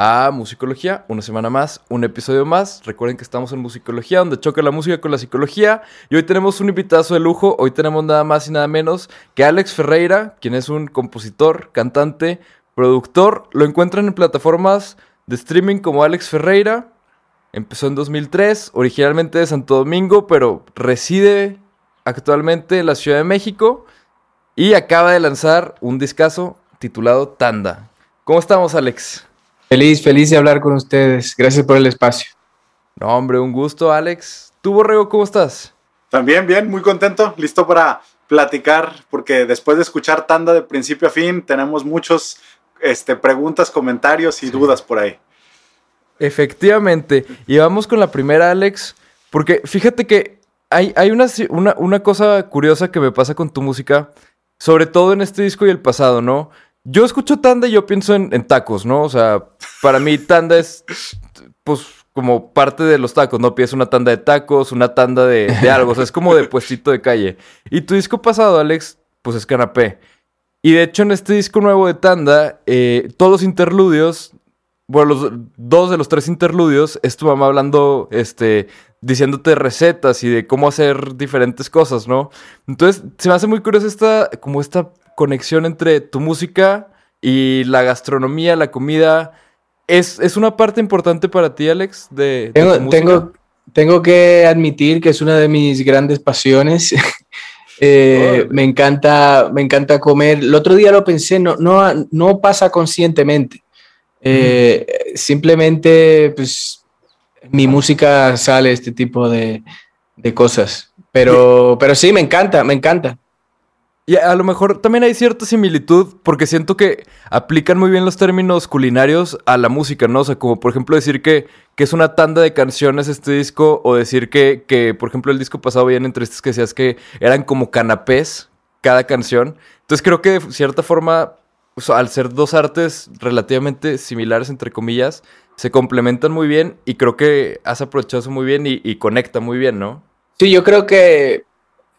A Musicología, una semana más, un episodio más. Recuerden que estamos en Musicología, donde choca la música con la psicología. Y hoy tenemos un invitado de lujo. Hoy tenemos nada más y nada menos que Alex Ferreira, quien es un compositor, cantante, productor. Lo encuentran en plataformas de streaming como Alex Ferreira. Empezó en 2003, originalmente de Santo Domingo, pero reside actualmente en la Ciudad de México. Y acaba de lanzar un discazo titulado Tanda. ¿Cómo estamos, Alex? Feliz, feliz de hablar con ustedes. Gracias por el espacio. No, hombre, un gusto, Alex. ¿Tú, Borrego, cómo estás? También bien, muy contento, listo para platicar, porque después de escuchar Tanda de principio a fin, tenemos muchos este, preguntas, comentarios y dudas por ahí. Efectivamente. Y vamos con la primera, Alex, porque fíjate que hay, hay una, una, una cosa curiosa que me pasa con tu música, sobre todo en este disco y el pasado, ¿no? Yo escucho tanda y yo pienso en, tacos, ¿no? O sea, para mí tanda es, pues, como parte de los tacos, ¿no? Pides una tanda de tacos, una tanda de, de algo, o sea, es como de puestito de calle. Y tu disco pasado, Alex, pues es canapé. Y de hecho, en este disco nuevo de tanda, eh, todos los interludios, bueno, los dos de los tres interludios, es tu mamá hablando, este, diciéndote recetas y de cómo hacer diferentes cosas, ¿no? Entonces, se me hace muy curioso esta, como esta conexión entre tu música y la gastronomía, la comida. ¿Es, es una parte importante para ti, Alex? De, de Tengo, tu tengo, tengo que admitir que es una de mis grandes pasiones. Eh, Oh. me, encanta, me encanta comer. El otro día lo pensé, no, no, no pasa conscientemente. Eh, Simplemente, pues, mi música sale este tipo de, de cosas. Pero, pero sí, me encanta, me encanta. Y a lo mejor también hay cierta similitud porque siento que aplican muy bien los términos culinarios a la música, ¿no? O sea, como por ejemplo decir que, que es una tanda de canciones este disco o decir que, que, por ejemplo, el disco pasado veían entrevistas que decías que eran como canapés cada canción. Entonces creo que de cierta forma, o sea, al ser dos artes relativamente similares, entre comillas, se complementan muy bien y creo que has aprovechado eso muy bien y conecta muy bien, ¿no? Sí, yo creo que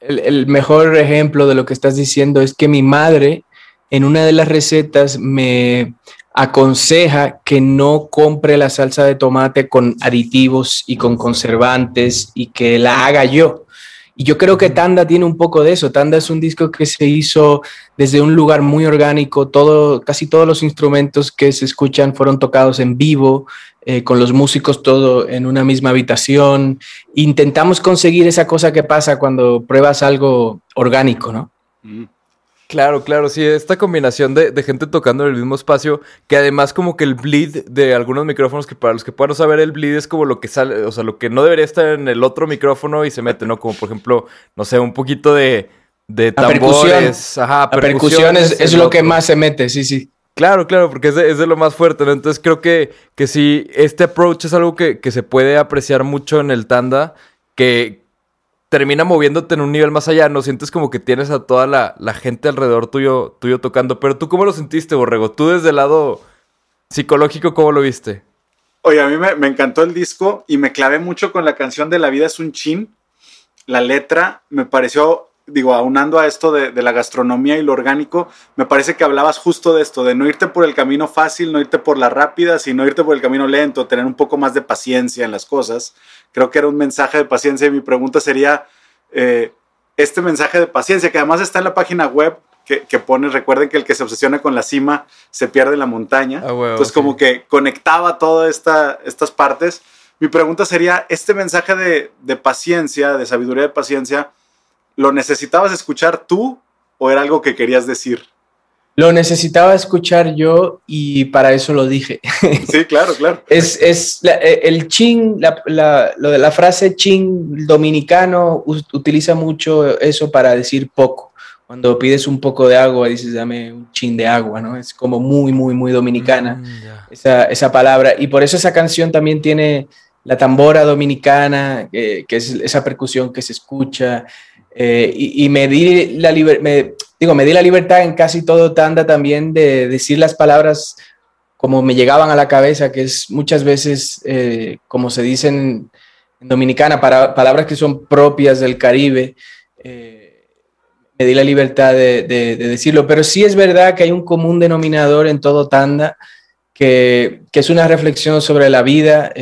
el, mejor ejemplo de lo que estás diciendo es que mi madre en una de las recetas me aconseja que no compre la salsa de tomate con aditivos y con conservantes y que la haga yo. Y yo creo que Tanda tiene un poco de eso. Tanda es un disco que se hizo desde un lugar muy orgánico. Todo, casi todos los instrumentos que se escuchan fueron tocados en vivo, eh, con los músicos todo en una misma habitación. Intentamos conseguir esa cosa que pasa cuando pruebas algo orgánico, ¿no? Mm. Claro, claro, sí, esta combinación de, de gente tocando en el mismo espacio, que además como que el bleed de algunos micrófonos, que para los que puedan no saber, el bleed es como lo que sale, o sea, lo que no debería estar en el otro micrófono y se mete, ¿no? Como por ejemplo, no sé, un poquito de, de La percusión. tambores, ajá, La percusión es, lo que más se mete, sí, sí. Claro, claro, porque es de, es de lo más fuerte, ¿no? Entonces creo que, que sí, este approach es algo que, que se puede apreciar mucho en el tanda, que termina moviéndote en un nivel más allá, ¿no? Sientes como que tienes a toda la, la gente alrededor tuyo, tuyo tocando. Pero tú, ¿cómo lo sentiste, Borrego? Tú desde el lado psicológico, ¿cómo lo viste? Oye, a mí me, me encantó el disco y me clavé mucho con la canción de La vida es un chin. La letra me pareció, digo, aunando a esto de, de la gastronomía y lo orgánico, me parece que hablabas justo de esto, de no irte por el camino fácil, no irte por la rápida, sino irte por el camino lento, tener un poco más de paciencia en las cosas. Creo que era un mensaje de paciencia y mi pregunta sería, eh, este mensaje de paciencia, que además está en la página web, que, que pone, recuerden que el que se obsesiona con la cima se pierde en la montaña. Huevo, Entonces como que conectaba todas esta, estas partes. Mi pregunta sería, este mensaje de, de paciencia, de sabiduría de paciencia, ¿lo necesitabas escuchar tú o era algo que querías decir? Lo necesitaba escuchar yo y para eso lo dije. Sí, claro, claro. Es, es la- eh, el chin, la, la- lo de la frase chin dominicano utiliza mucho eso para decir poco. Cuando pides un poco de agua, dices dame un chin de agua, ¿no? Es como muy, muy, muy dominicana Mm, esa, esa palabra. Y por eso esa canción también tiene la tambora dominicana, eh, que es esa percusión que se escucha. Eh, y, me di la me, digo, me di la libertad en casi todo tanda también de decir las palabras como me llegaban a la cabeza, que es muchas veces, eh, como se dice en, dominicana, palabras que son propias del Caribe. Eh, me di la libertad de, de, decirlo, pero sí es verdad que hay un común denominador en todo tanda, que, que es una reflexión sobre la vida.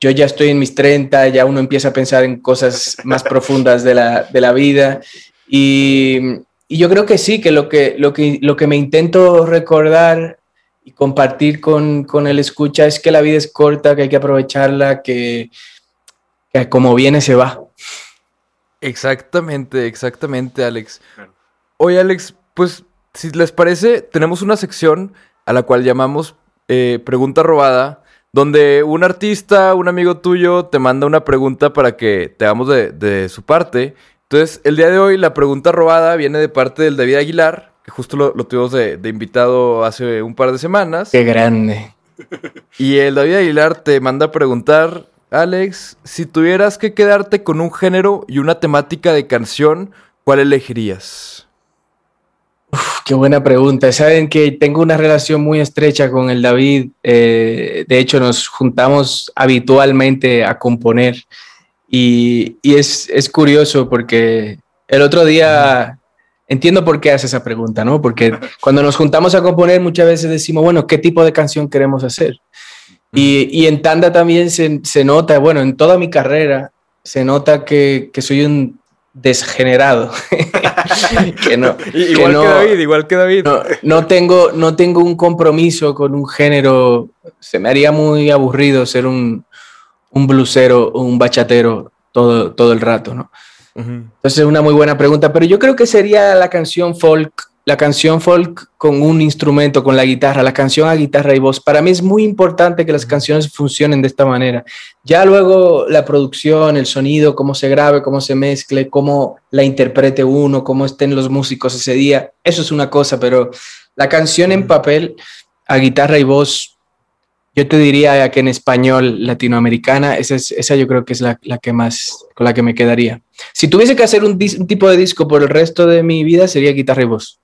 Yo ya estoy en mis 30, ya uno empieza a pensar en cosas más profundas de la, de la vida. Y, y, yo creo que sí, que lo que, lo que, lo que me intento recordar y compartir con, con, el escucha es que la vida es corta, que hay que aprovecharla, que, que como viene se va. Exactamente, exactamente, Alex. Oye, Alex, pues si les parece, tenemos una sección a la cual llamamos eh, Pregunta Robada, donde un artista, un amigo tuyo, te manda una pregunta para que te hagamos de, de su parte. Entonces, el día de hoy la pregunta robada viene de parte del David Aguilar, que justo lo, tuvimos de, invitado hace un par de semanas. Qué grande. Y el David Aguilar te manda a preguntar, Alex, si tuvieras que quedarte con un género y una temática de canción, ¿cuál elegirías? Qué buena pregunta. Saben que tengo una relación muy estrecha con el David. Eh, de hecho, nos juntamos habitualmente a componer. Y, es, es curioso porque el otro día entiendo por qué hace esa pregunta, ¿no? Porque cuando nos juntamos a componer muchas veces decimos, bueno, ¿qué tipo de canción queremos hacer? Y, y en Tanda también se, se, nota, bueno, en toda mi carrera se nota que, que soy un desgenerado. que no, igual que, David, igual que David. No, no, tengo, no tengo un compromiso con un género. Se me haría muy aburrido ser un, un blusero o un bachatero todo, todo el rato, ¿no? Entonces es una muy buena pregunta, pero yo creo que sería la canción folk, la canción folk con un instrumento, con la guitarra, la canción a guitarra y voz. Para mí es muy importante que las canciones funcionen de esta manera. Ya luego la producción, el sonido, cómo se grabe, cómo se mezcle, cómo la interprete uno, cómo estén los músicos ese día, eso es una cosa, pero la canción en papel a guitarra y voz yo te diría que en español latinoamericana, esa, es, esa yo creo que es la, la, que más, con la que me quedaría. Si tuviese que hacer un, un, tipo de disco por el resto de mi vida, sería guitarra y voz.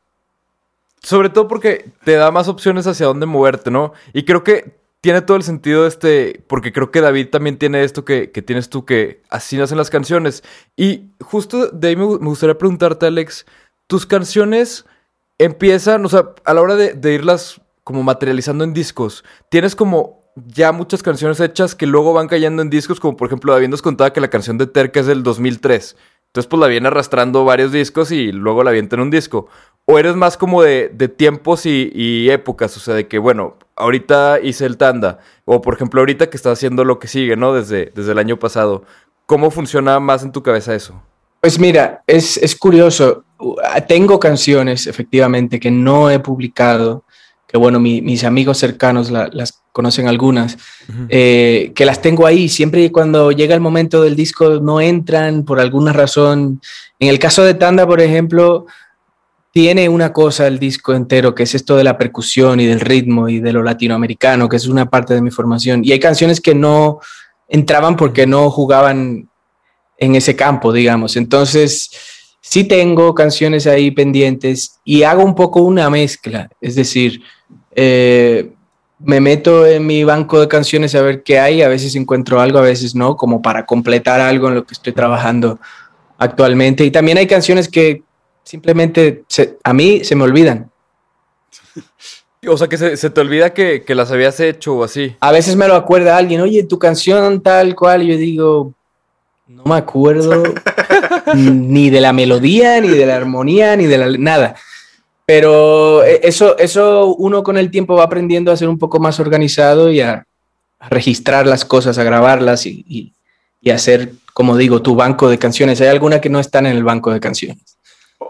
Sobre todo porque te da más opciones hacia dónde moverte, ¿no? Y creo que tiene todo el sentido este, porque creo que David también tiene esto que, tienes tú, que así nacen las canciones. Y justo de ahí me, me gustaría preguntarte, Alex, tus canciones empiezan, o sea, a la hora de, de irlas como materializando en discos. Tienes como ya muchas canciones hechas que luego van cayendo en discos, como por ejemplo, David nos contaba que la canción de Terca es del 2003. Entonces, pues la viene arrastrando varios discos y luego la avienta en un disco. O eres más como de, de tiempos y, épocas, o sea, de que, bueno, ahorita hice el tanda, o por ejemplo, ahorita que estás haciendo lo que sigue, ¿no? Desde, desde el año pasado. ¿Cómo funciona más en tu cabeza eso? Pues mira, es, es curioso. Tengo canciones, efectivamente, que no he publicado que bueno, mi, mis amigos cercanos la, las conocen algunas, uh -huh. eh, que las tengo ahí. Siempre cuando llega el momento del disco no entran por alguna razón. En el caso de Tanda, por ejemplo, tiene una cosa el disco entero, que es esto de la percusión y del ritmo y de lo latinoamericano, que es una parte de mi formación. Y hay canciones que no entraban porque no jugaban en ese campo, digamos. Entonces, sí tengo canciones ahí pendientes y hago un poco una mezcla, es decir, eh, me meto en mi banco de canciones a ver qué hay, a veces encuentro algo, a veces no, como para completar algo en lo que estoy trabajando actualmente. Y también hay canciones que simplemente se, a mí se me olvidan. O sea, que se, se te olvida que, que, las habías hecho o así. A veces me lo acuerda alguien, oye, tu canción tal cual, y yo digo, no me acuerdo ni de la melodía, ni de la armonía, ni de la nada. Pero eh, eso, eso uno con el tiempo va aprendiendo a ser un poco más organizado y a, registrar las cosas, a grabarlas y, y, y, hacer, como digo, tu banco de canciones. Hay alguna que no están en el banco de canciones.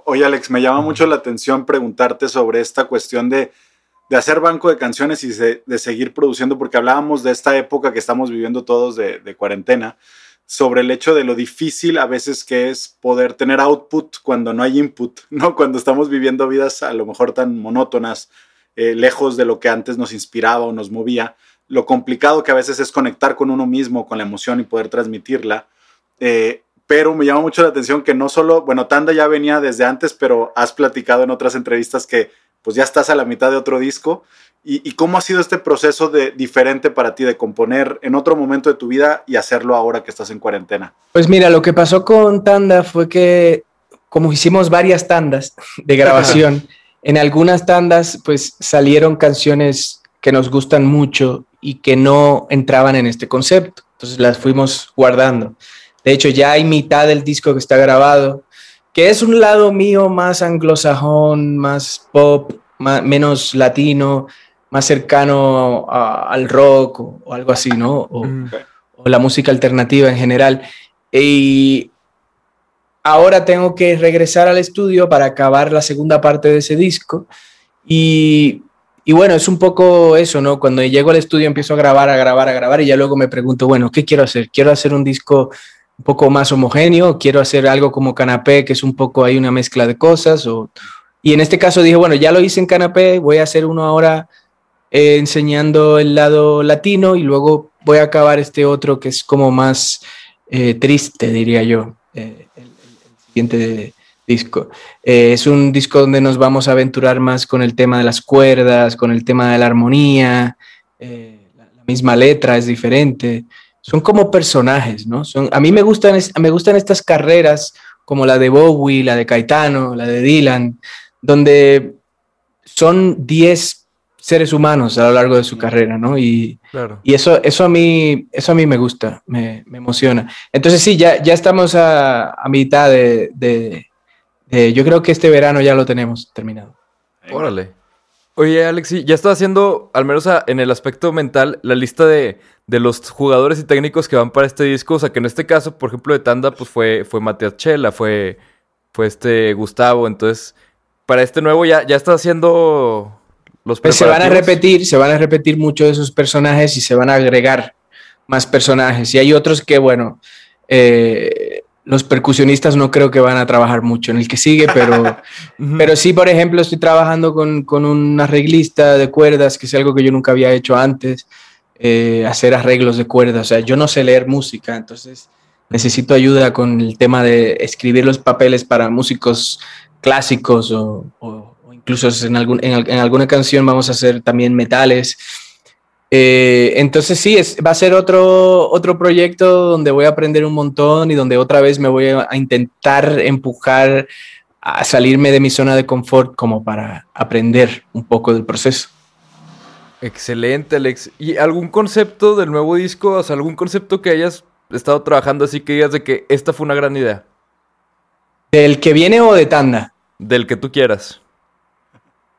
Oye, Alex, me llama mucho la atención preguntarte sobre esta cuestión de, de hacer banco de canciones y de, de, seguir produciendo, porque hablábamos de esta época que estamos viviendo todos de, de cuarentena sobre el hecho de lo difícil a veces que es poder tener output cuando no hay input, ¿no? Cuando estamos viviendo vidas a lo mejor tan monótonas, eh, lejos de lo que antes nos inspiraba o nos movía, lo complicado que a veces es conectar con uno mismo, con la emoción y poder transmitirla. Eh, pero me llama mucho la atención que no solo, bueno, Tanda ya venía desde antes, pero has platicado en otras entrevistas que pues ya estás a la mitad de otro disco. ¿Y, y cómo ha sido este proceso de, diferente para ti de componer en otro momento de tu vida y hacerlo ahora que estás en cuarentena? Pues mira, lo que pasó con Tanda fue que como hicimos varias tandas de grabación, en algunas tandas pues salieron canciones que nos gustan mucho y que no entraban en este concepto. Entonces las fuimos guardando. De hecho, ya hay mitad del disco que está grabado, que es un lado mío más anglosajón, más pop, menos latino, más cercano al rock o, algo así, ¿no? O, o, la música alternativa en general. Y ahora tengo que regresar al estudio para acabar la segunda parte de ese disco. Y y bueno, es un poco eso, ¿no? Cuando llego al estudio empiezo a grabar, a grabar, a grabar y ya luego me pregunto, bueno, ¿qué quiero hacer? ¿Quiero hacer un disco un poco más homogéneo? ¿Quiero hacer algo como Canapé, que es un poco ahí una mezcla de cosas? O... Y en este caso dije, bueno, ya lo hice en Canapé, voy a hacer uno ahora eh, enseñando el lado latino y luego voy a acabar este otro que es como más eh, triste, diría yo, eh, el, siguiente disco. Es un disco donde nos vamos a aventurar más con el tema de las cuerdas, con el tema de la armonía, la, la, misma letra es diferente. Son como personajes, ¿no? Son, a mí me gustan, me gustan estas carreras como la de Bowie, la de Caetano, la de Dylan, donde son 10 seres humanos a lo largo de su carrera, ¿no? Y, claro. y eso, eso, a mí, eso a mí me gusta, me, me emociona. Entonces sí, ya, ya estamos a, a mitad de, de, yo creo que este verano ya lo tenemos terminado. Órale. Oye, Alexi, ya estás haciendo, al menos a, en el aspecto mental, la lista de, de, los jugadores y técnicos que van para este disco. O sea, que en este caso, por ejemplo, de Tanda, pues fue, fue Matías Chela, fue, fue este Gustavo. Entonces, para este nuevo ya, ya estás haciendo los pues se van a repetir, se van a repetir muchos de esos personajes y se van a agregar más personajes. Y hay otros que, bueno, eh, los percusionistas no creo que van a trabajar mucho en el que sigue, pero, pero sí, por ejemplo, estoy trabajando con, con, un arreglista de cuerdas, que es algo que yo nunca había hecho antes, eh, hacer arreglos de cuerdas. O sea, yo no sé leer música, entonces necesito ayuda con el tema de escribir los papeles para músicos clásicos o incluso en, algún, en, en, alguna canción vamos a hacer también metales. Eh, entonces sí, es, va a ser otro, otro proyecto donde voy a aprender un montón y donde otra vez me voy a, a, intentar empujar a salirme de mi zona de confort como para aprender un poco del proceso. Excelente, Alex. ¿Y algún concepto del nuevo disco? O sea, algún concepto que hayas estado trabajando así que digas de que esta fue una gran idea. ¿Del que viene o de Tanda? Del que tú quieras.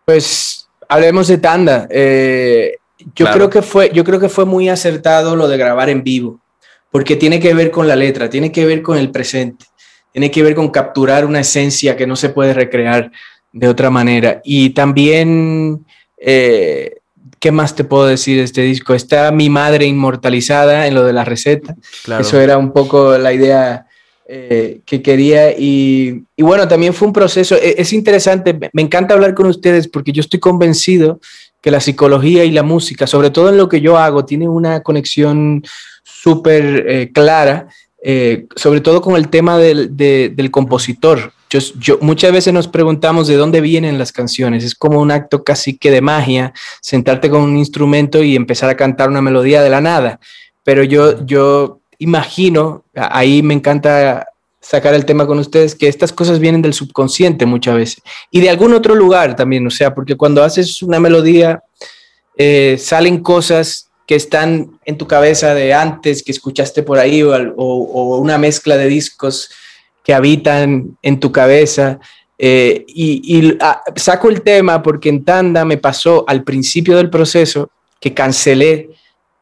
Pues hablemos de Tanda. Eh, yo claro. creo que fue, yo creo que fue muy acertado lo de grabar en vivo, porque tiene que ver con la letra, tiene que ver con el presente, tiene que ver con capturar una esencia que no se puede recrear de otra manera. Y también, eh, ¿qué más te puedo decir de este disco? Está mi madre inmortalizada en lo de la receta. Claro. Eso era un poco la idea eh, que quería. Y, bueno, también fue un proceso, es, es interesante, me encanta hablar con ustedes porque yo estoy convencido que la psicología y la música, sobre todo en lo que yo hago, tiene una conexión súper eh, clara, eh, sobre todo con el tema del, de, del compositor. Yo, muchas veces nos preguntamos de dónde vienen las canciones. Es como un acto casi que de magia, sentarte con un instrumento y empezar a cantar una melodía de la nada. Pero yo, yo imagino, ahí me encanta sacar el tema con ustedes, que estas cosas vienen del subconsciente muchas veces y de algún otro lugar también, o sea, porque cuando haces una melodía eh, salen cosas que están en tu cabeza de antes, que escuchaste por ahí, o, una mezcla de discos que habitan en tu cabeza. Eh, y, y ah, saco el tema porque en Tanda me pasó al principio del proceso que cancelé,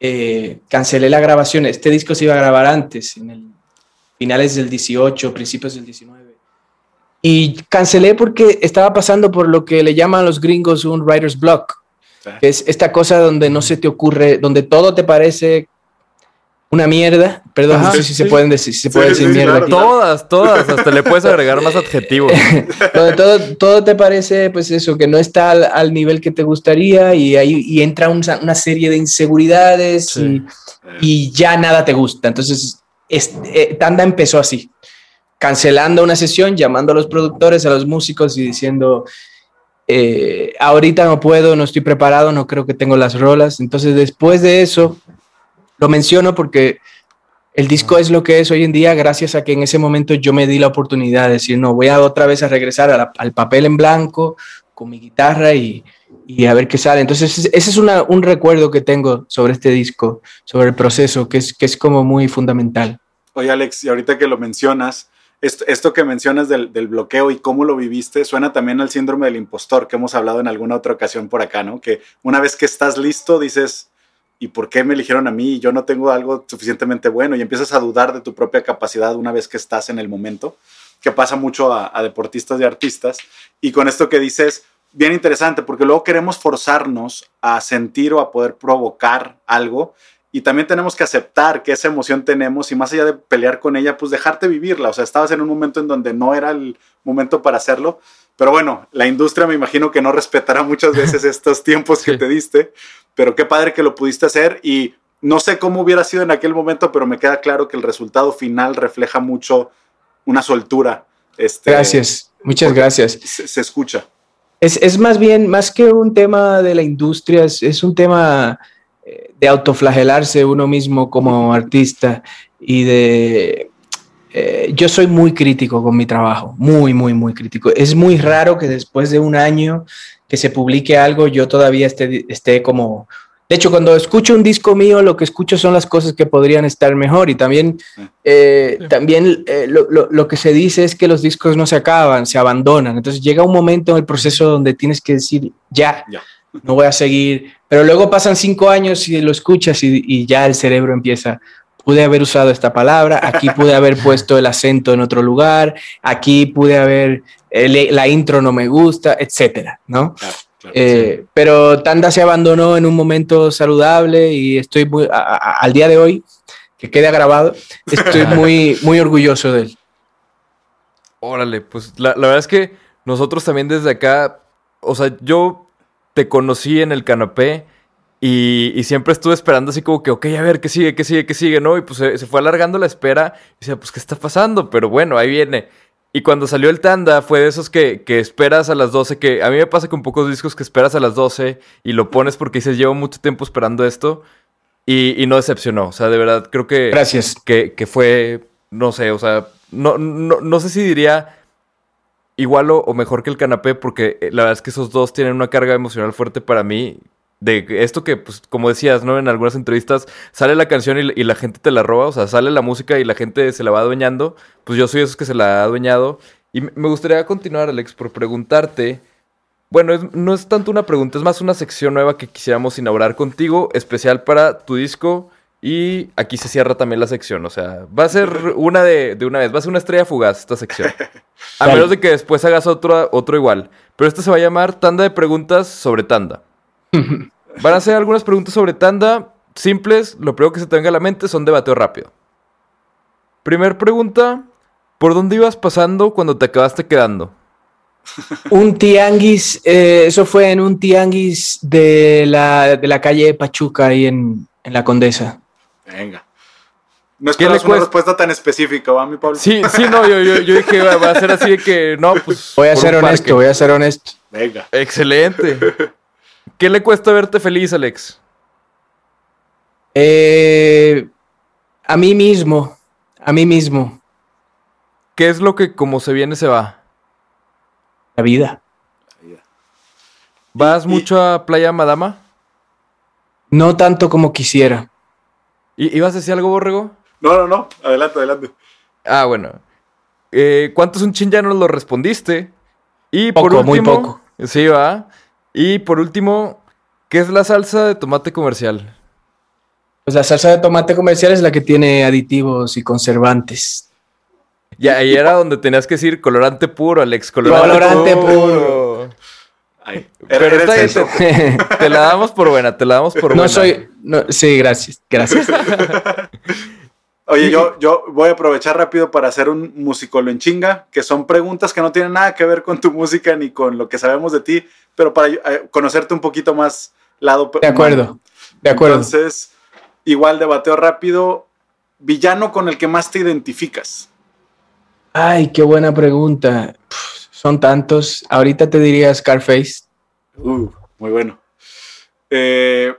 eh, cancelé la grabación. Este disco se iba a grabar antes, en el finales del 18, principios del 19. Y cancelé porque estaba pasando por lo que le llaman los gringos un writer's block, que es esta cosa donde no se te ocurre, donde todo te parece una mierda. Perdón, Ajá, no sé si sí. se pueden decir, si se sí, puede decir mierda. Claro. Todas, todas, hasta le puedes agregar más adjetivos. donde todo, todo te parece, pues eso, que no está al, al nivel que te gustaría y ahí y entra un, una serie de inseguridades y, y ya nada te gusta. Entonces, es, eh, Tanda empezó así. cancelando una sesión, llamando a los productores, a los músicos y diciendo, eh, ahorita no puedo, no estoy preparado, no creo que tengo las rolas. Entonces después de eso, lo menciono porque el disco es lo que es hoy en día gracias a que en ese momento yo me di la oportunidad de decir, no, voy a otra vez a regresar al papel en blanco con mi guitarra y, y a ver qué sale. Entonces ese es un recuerdo que tengo sobre este disco, sobre el proceso, que es, que es como muy fundamental. Oye Alex, y ahorita que lo mencionas, esto, que mencionas del, bloqueo y cómo lo viviste suena también al síndrome del impostor que hemos hablado en alguna otra ocasión por acá, ¿no? Que una vez que estás listo dices, ¿y por qué me eligieron a mí? Yo no tengo algo suficientemente bueno y empiezas a dudar de tu propia capacidad una vez que estás en el momento, que pasa mucho a, a deportistas y artistas. Y con esto que dices, bien interesante, porque luego queremos forzarnos a sentir o a poder provocar algo y también tenemos que aceptar que esa emoción tenemos y más allá de pelear con ella, pues dejarte vivirla. O sea, estabas en un momento en donde no era el momento para hacerlo. Pero bueno, la industria me imagino que no respetará muchas veces estos tiempos que te diste. Pero qué padre que lo pudiste hacer y no sé cómo hubiera sido en aquel momento, pero me queda claro que el resultado final refleja mucho una soltura. Este, gracias, muchas gracias. Se, escucha. Es, es, más bien, más que un tema de la industria, es, es un tema de autoflagelarse uno mismo como artista y de... Eh, yo soy muy crítico con mi trabajo, muy, muy, muy crítico. Es muy raro que después de un año que se publique algo, yo todavía esté, esté como... De hecho, cuando escucho un disco mío, lo que escucho son las cosas que podrían estar mejor y también, eh, también eh, lo, lo, lo, que se dice es que los discos no se acaban, se abandonan. Entonces llega un momento en el proceso donde tienes que decir, ya. ya no voy a seguir. Pero luego pasan cinco años y lo escuchas y, ya el cerebro empieza, pude haber usado esta palabra, aquí pude haber puesto el acento en otro lugar, aquí pude haber, la intro no me gusta, etcétera, ¿no? Eh, pero Tanda se abandonó en un momento saludable y estoy muy, al día de hoy, que quede grabado, estoy muy, muy orgulloso de él. Órale, pues la, la verdad es que nosotros también desde acá, o sea, yo te conocí en el canapé y, siempre estuve esperando así como que, ok, a ver, ¿qué sigue, qué sigue, qué sigue? ¿No? Y pues se, fue alargando la espera y decía, pues, ¿qué está pasando? Pero bueno, ahí viene. Y cuando salió el Tanda fue de esos que, esperas a las 12, que a mí me pasa con pocos discos que esperas a las 12 y lo pones porque dices, llevo mucho tiempo esperando esto y, no decepcionó. O sea, de verdad, creo que... Gracias. Que, que fue, no sé, o sea, no, no, no sé si diría igual o, mejor que el canapé, porque eh, la verdad es que esos dos tienen una carga emocional fuerte para mí. De esto que, pues, como decías, ¿no? En algunas entrevistas sale la canción y, la gente te la roba, o sea, sale la música y la gente se la va adueñando. Pues yo soy esos que se la ha adueñado. Y me gustaría continuar, Alex, por preguntarte. Bueno, no es tanto una pregunta, es más una sección nueva que quisiéramos inaugurar contigo, especial para tu disco y aquí se cierra también la sección, o sea, va a ser una de, una vez, va a ser una estrella fugaz esta sección. A menos de que después hagas otro, otro igual. Pero esto se va a llamar tanda de preguntas sobre tanda. Van a ser algunas preguntas sobre tanda simples, lo primero que se te venga a la mente son debateo rápido. Primer pregunta, ¿por dónde ibas pasando cuando te acabaste quedando? Un tianguis, eh, eso fue en un tianguis de la, de la calle Pachuca, ahí en, en la Condesa. Venga. No esperas una respuesta tan específica, ¿va, mi Pablo? Sí, sí, no, yo, yo, dije, va, a ser así de que, no, pues... Voy a ser honesto, voy a ser honesto. Venga. Excelente. ¿Qué le cuesta verte feliz, Alex? Eh, a mí mismo, a mí mismo. ¿Qué es lo que como se viene se va? La vida. La vida. ¿Vas mucho a Playa Madama? No tanto como quisiera. ¿Y ibas a decir algo, Borrego? No, no, no. Adelante, adelante. Ah, bueno. Eh, ¿Cuánto es un chin? Ya nos lo respondiste. Y por último, muy poco. Sí, va. Y por último, ¿qué es la salsa de tomate comercial? Pues la salsa de tomate comercial es la que tiene aditivos y conservantes. Ya, ahí era donde tenías que decir colorante puro, Alex. Colorante, puro. Pero te, la damos por buena, te la damos por buena. No soy. sí, gracias, gracias. Oye, yo, yo voy a aprovechar rápido para hacer un musicolo en chinga, que son preguntas que no tienen nada que ver con tu música ni con lo que sabemos de ti, pero para eh, conocerte un poquito más lado. De acuerdo, de acuerdo. Entonces, igual debateo rápido, villano con el que más te identificas. Ay, qué buena pregunta. Pff, son tantos. Ahorita te diría Scarface. Uh, muy bueno. Eh,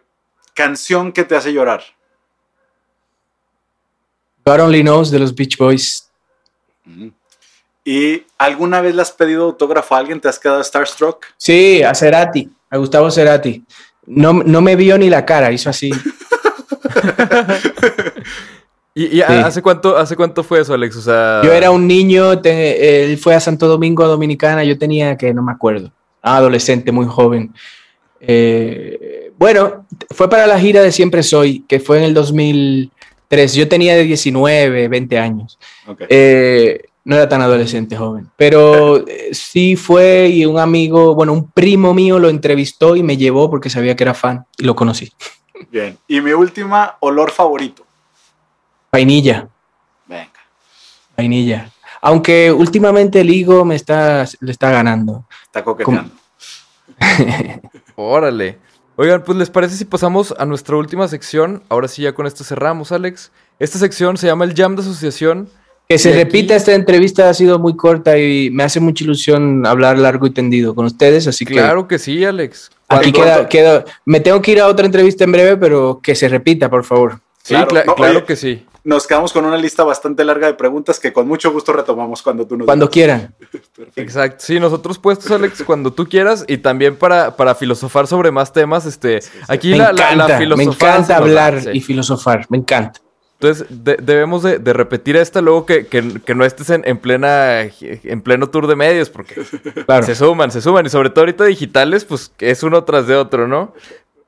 canción que te hace llorar. God Only Knows de los Beach Boys. ¿Y alguna vez le has pedido autógrafo a alguien? ¿Te has quedado starstruck? Sí, a Cerati, a Gustavo Cerati. No, no me vio ni la cara, hizo así. ¿Y, y hace, cuánto, hace cuánto fue eso, Alex? O sea... Yo era un niño, te- él fue a Santo Domingo, Dominicana, yo tenía que, no me acuerdo, adolescente, muy joven. Eh, bueno, fue para la gira de Siempre Soy, que fue en el 2003. Yo tenía de 19, 20 años. Eh, no era tan adolescente, joven. Pero eh, sí fue y un amigo, bueno, un primo mío lo entrevistó y me llevó porque sabía que era fan y lo conocí. Bien. Y mi última, olor favorito. Vainilla, Venga. vainilla. Aunque últimamente el higo me está, le está ganando. Está coqueteando. Órale. Oigan, pues les parece si pasamos a nuestra última sección. Ahora sí, ya con esto cerramos, Alex. Esta sección se llama el Jam de Asociación. Que se aquí- repita esta entrevista ha sido muy corta y me hace mucha ilusión hablar largo y tendido con ustedes, así que Claro que sí, Alex. aquí queda, queda- me tengo que ir a otra entrevista en breve, pero que se repita, por favor. Sí, Claro. No, claro oye, que sí. Nos quedamos con una lista bastante larga de preguntas que con mucho gusto retomamos cuando tú nos Cuando digas. quieran. Perfecto. Exacto. Sí, nosotros puestos, Alex, cuando tú quieras y también para, para filosofar sobre más temas. Este, aquí Me la, la- la encanta, me encanta hablar sí. y filosofar, me encanta. Entonces, de- debemos de, de repetir esta luego que, que- que no estés en, en plena en pleno tour de medios, porque Claro. se suman, se suman. Y sobre todo ahorita digitales, pues es uno tras de otro, ¿no?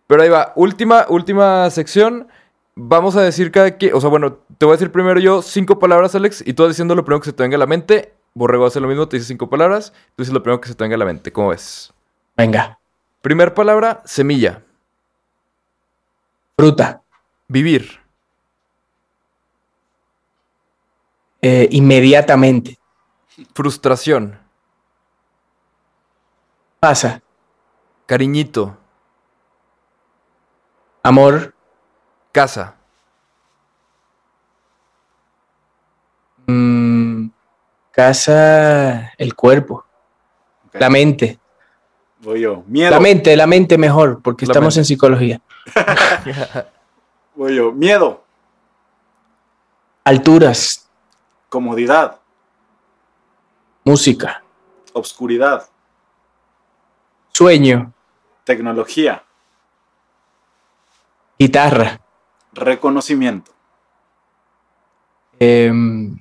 Pero ahí va, última, última sección. Vamos a decir cada que, o sea, bueno, te voy a decir primero yo cinco palabras, Alex, y tú vas diciendo lo primero que se te venga a la mente. Borrego hace lo mismo, te dice cinco palabras, tú dices lo primero que se te venga a la mente. ¿Cómo ves? Venga, Primer palabra, semilla. fruta, Vivir. eh, inmediatamente, Frustración. pasa, Cariñito. amor, Casa. mm, casa, el cuerpo, la mente, Voy yo. Miedo. la mente, la mente mejor, porque La estamos mente. en psicología. Voy yo. Miedo. Alturas, Comodidad. música, Obscuridad. sueño, Tecnología. guitarra, Reconocimiento. em,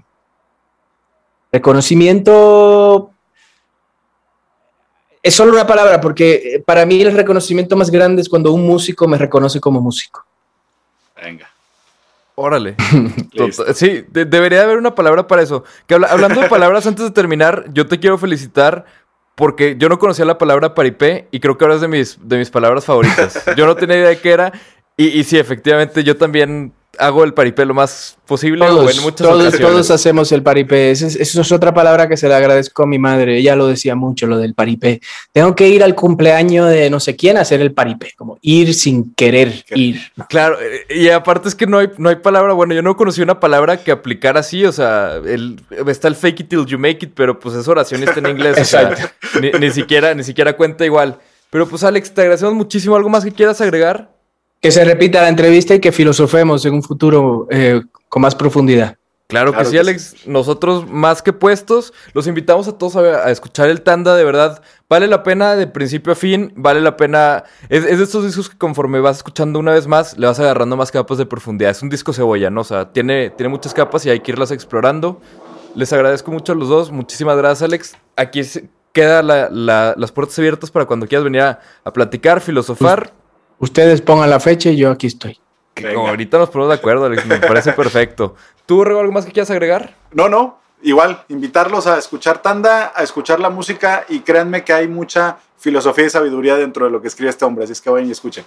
reconocimiento. Es solo una palabra, porque eh, para mí el reconocimiento más grande es cuando un músico me reconoce como músico. Venga. Órale. Total- Sí, de- debería haber una palabra para eso. Que habla- hablando de palabras, antes de terminar, yo te quiero felicitar porque yo no conocía la palabra paripé y creo que ahora es de mis, de mis palabras favoritas. Yo no tenía idea de qué era y, y sí, efectivamente, yo también hago el paripé lo más posible o Todos, en muchas todos, ocasiones. todos hacemos el paripé. Esa es, es otra palabra que se le agradezco a mi madre. Ella lo decía mucho, lo del paripé. Tengo que ir al cumpleaños de no sé quién a hacer el paripé. Como ir sin querer ir. Claro, eh, y aparte es que no hay, no hay palabra, bueno, yo no conocí una palabra que aplicara así, o sea, el, está el fake it till you make it, pero pues es oración está en inglés, o sea, ni, ni siquiera, ni siquiera cuenta igual. Pero pues Alex, te agradecemos muchísimo. ¿Algo más que quieras agregar? Que se repita la entrevista y que filosofemos en un futuro eh, con más profundidad. Claro, Claro que sí, Alex. Nosotros más que puestos, los invitamos a todos a, a escuchar el Tanda, de verdad. Vale la pena de principio a fin, vale la pena. Es, es de estos discos que conforme vas escuchando una vez más, le vas agarrando más capas de profundidad. Es un disco cebolla, ¿no? O sea, tiene, tiene muchas capas y hay que irlas explorando. Les agradezco mucho a los dos. Muchísimas gracias, Alex. Aquí se- queda la- la- las puertas abiertas para cuando quieras venir a, a platicar, filosofar. Ustedes pongan la fecha y yo aquí estoy. Como ahorita nos ponemos de acuerdo, Alex. Me parece perfecto. ¿Tú, Rego, algo más que quieras agregar? No, no. Igual, invitarlos a escuchar Tanda, a escuchar la música y créanme que hay mucha filosofía y sabiduría dentro de lo que escribe este hombre. Así es que vayan y escuchen.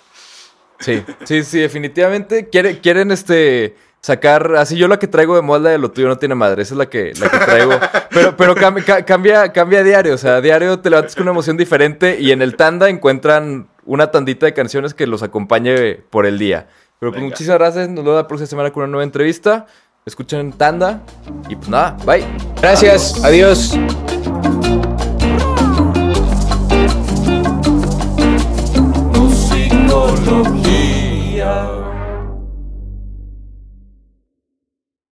Sí, sí, sí, definitivamente. Quiere- quieren este sacar, así yo la que traigo de moda de lo tuyo no tiene madre, esa es la que, la que traigo. Pero, pero cam, cambia, cambia a diario, o sea, a diario te levantas con una emoción diferente y en el tanda encuentran una tandita de canciones que los acompañe por el día. Pero pues muchísimas gracias, nos vemos la próxima semana con una nueva entrevista. Escuchen tanda y pues nada, bye. Gracias, adiós.